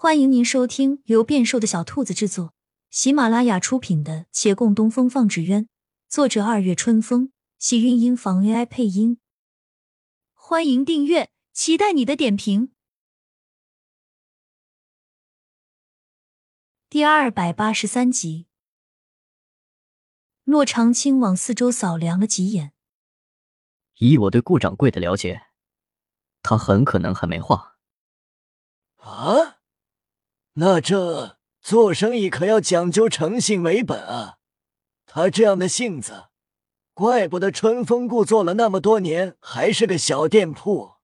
欢迎您收听由变瘦的小兔子制作、喜马拉雅出品的《且共东风放纸鸢》，作者二月春风，喜韵音房 AI 配音。欢迎订阅，期待你的点评。第二百八十三集，骆长青往四周扫量了几眼，以我对顾掌柜的了解，他很可能还没化。啊？那这做生意可要讲究诚信为本啊！他这样的性子，怪不得春风故做了那么多年还是个小店铺。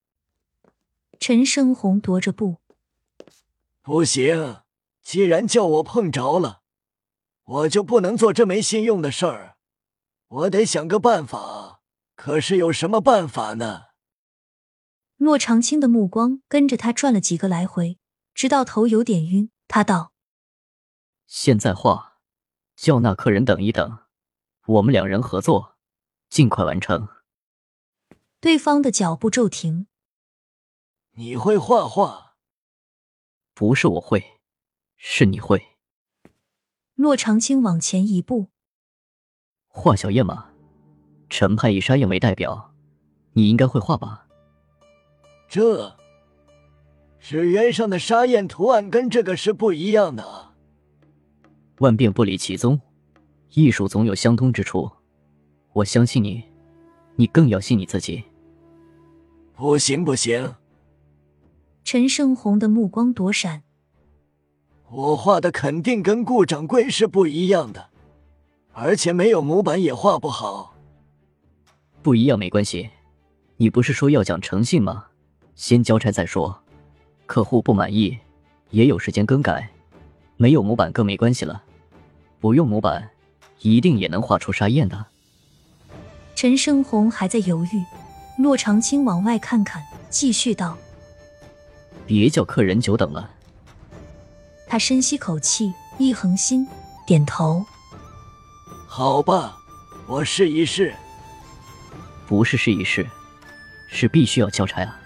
陈生红踱着步，不行，既然叫我碰着了，我就不能做这没信用的事儿，我得想个办法。可是有什么办法呢？骆长青的目光跟着他转了几个来回。直到头有点晕，他道：“现在画，叫那客人等一等，我们两人合作，尽快完成。”对方的脚步骤停。你会画画？不是我会，是你会。骆长青往前一步，画小燕吗？陈派以沙燕为代表，你应该会画吧？这。纸鸢上的沙燕图案跟这个是不一样的啊！万变不离其宗，艺术总有相通之处。我相信你，你更要信你自己。不行不行！陈胜红的目光躲闪。我画的肯定跟顾掌柜是不一样的，而且没有模板也画不好。不一样没关系，你不是说要讲诚信吗？先交差再说。客户不满意，也有时间更改，没有模板更没关系了。不用模板，一定也能画出沙燕的。陈胜红还在犹豫，骆长青往外看看，继续道：“别叫客人久等了。”他深吸口气，一横心，点头：“好吧，我试一试。”不是试一试，是必须要交差啊。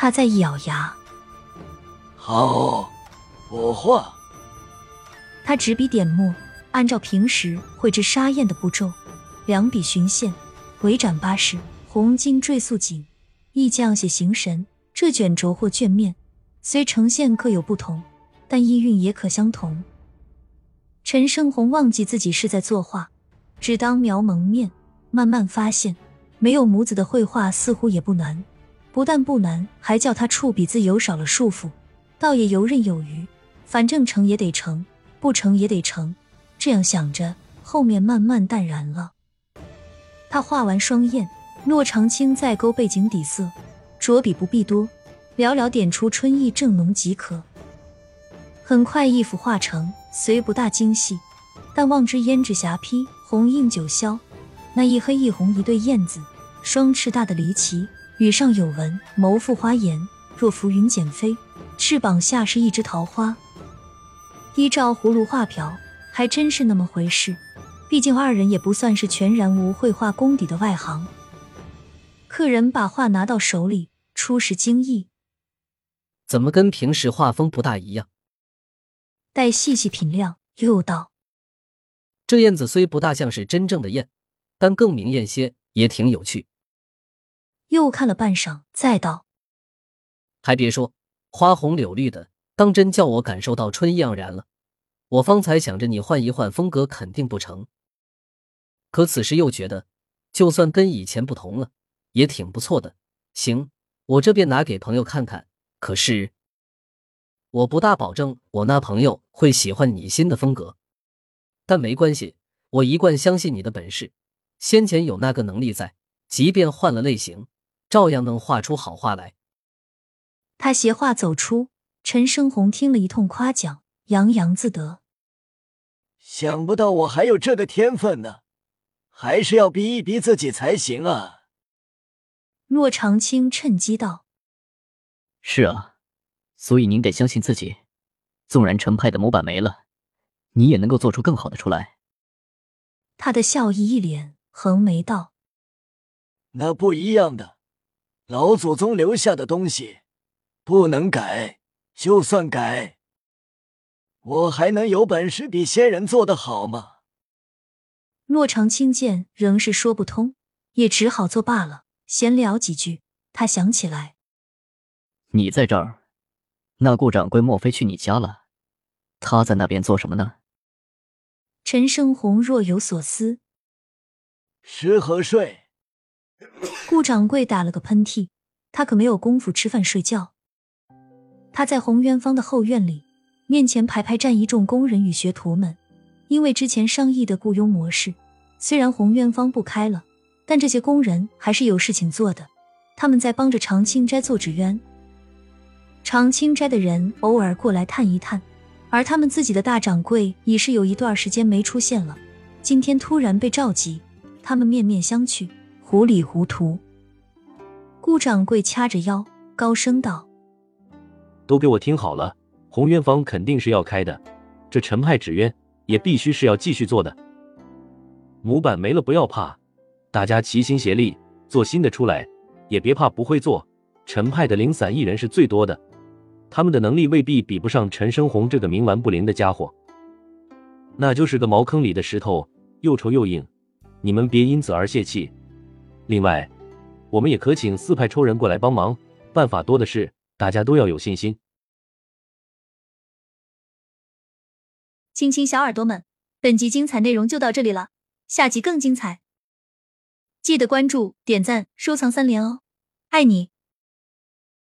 他在咬牙。好，我画。他执笔点墨，按照平时绘制沙燕的步骤，两笔寻线，回展八式，红金缀素锦，意匠写形神。这卷轴或卷面虽呈现各有不同，但意蕴也可相同。陈胜红忘记自己是在作画，只当描蒙面，慢慢发现，没有母子的绘画似乎也不难。不但不难，还叫他触笔自由少了束缚，倒也游刃有余。反正成也得成，不成也得成。这样想着，后面慢慢淡然了。他画完双燕，骆长青再勾背景底色，着笔不必多，寥寥点出春意正浓即可。很快一幅画成，虽不大精细，但望之胭脂霞披，红映九霄。那一黑一红一对燕子，双翅大的离奇。羽上有纹，眸复花颜，若浮云减飞；翅膀下是一枝桃花。依照葫芦画瓢，还真是那么回事。毕竟二人也不算是全然无绘画功底的外行。客人把画拿到手里，初时惊异：怎么跟平时画风不大一样？待细细品量，又道：这燕子虽不大像是真正的燕，但更明艳些，也挺有趣。又看了半晌，再道：“还别说，花红柳绿的，当真叫我感受到春意盎然了。我方才想着你换一换风格，肯定不成。可此时又觉得，就算跟以前不同了，也挺不错的。行，我这便拿给朋友看看。可是，我不大保证我那朋友会喜欢你新的风格。但没关系，我一贯相信你的本事，先前有那个能力在，即便换了类型。”照样能画出好画来。他携画走出，陈生红听了一通夸奖，洋洋自得。想不到我还有这个天分呢，还是要逼一逼自己才行啊！骆长青趁机道：“是啊，所以您得相信自己。纵然陈派的模板没了，你也能够做出更好的出来。”他的笑意一脸，横眉道：“那不一样的。”老祖宗留下的东西不能改，就算改，我还能有本事比仙人做的好吗？洛长青见仍是说不通，也只好作罢了。闲聊几句，他想起来，你在这儿，那顾掌柜莫非去你家了？他在那边做什么呢？陈胜红若有所思，吃和睡。顾掌柜打了个喷嚏，他可没有功夫吃饭睡觉。他在红渊坊的后院里，面前排排站一众工人与学徒们。因为之前商议的雇佣模式，虽然红渊坊不开了，但这些工人还是有事情做的。他们在帮着长青斋做纸鸢。长青斋的人偶尔过来探一探，而他们自己的大掌柜已是有一段时间没出现了。今天突然被召集，他们面面相觑，糊里糊涂。顾掌柜掐着腰，高声道：“都给我听好了，红渊坊肯定是要开的，这陈派纸鸢。”也必须是要继续做的。模板没了不要怕，大家齐心协力做新的出来，也别怕不会做。陈派的零散艺人是最多的，他们的能力未必比不上陈生红这个冥顽不灵的家伙，那就是个茅坑里的石头，又臭又硬。你们别因此而泄气。另外，我们也可请四派抽人过来帮忙，办法多的是，大家都要有信心。亲亲小耳朵们，本集精彩内容就到这里了，下集更精彩，记得关注、点赞、收藏三连哦，爱你！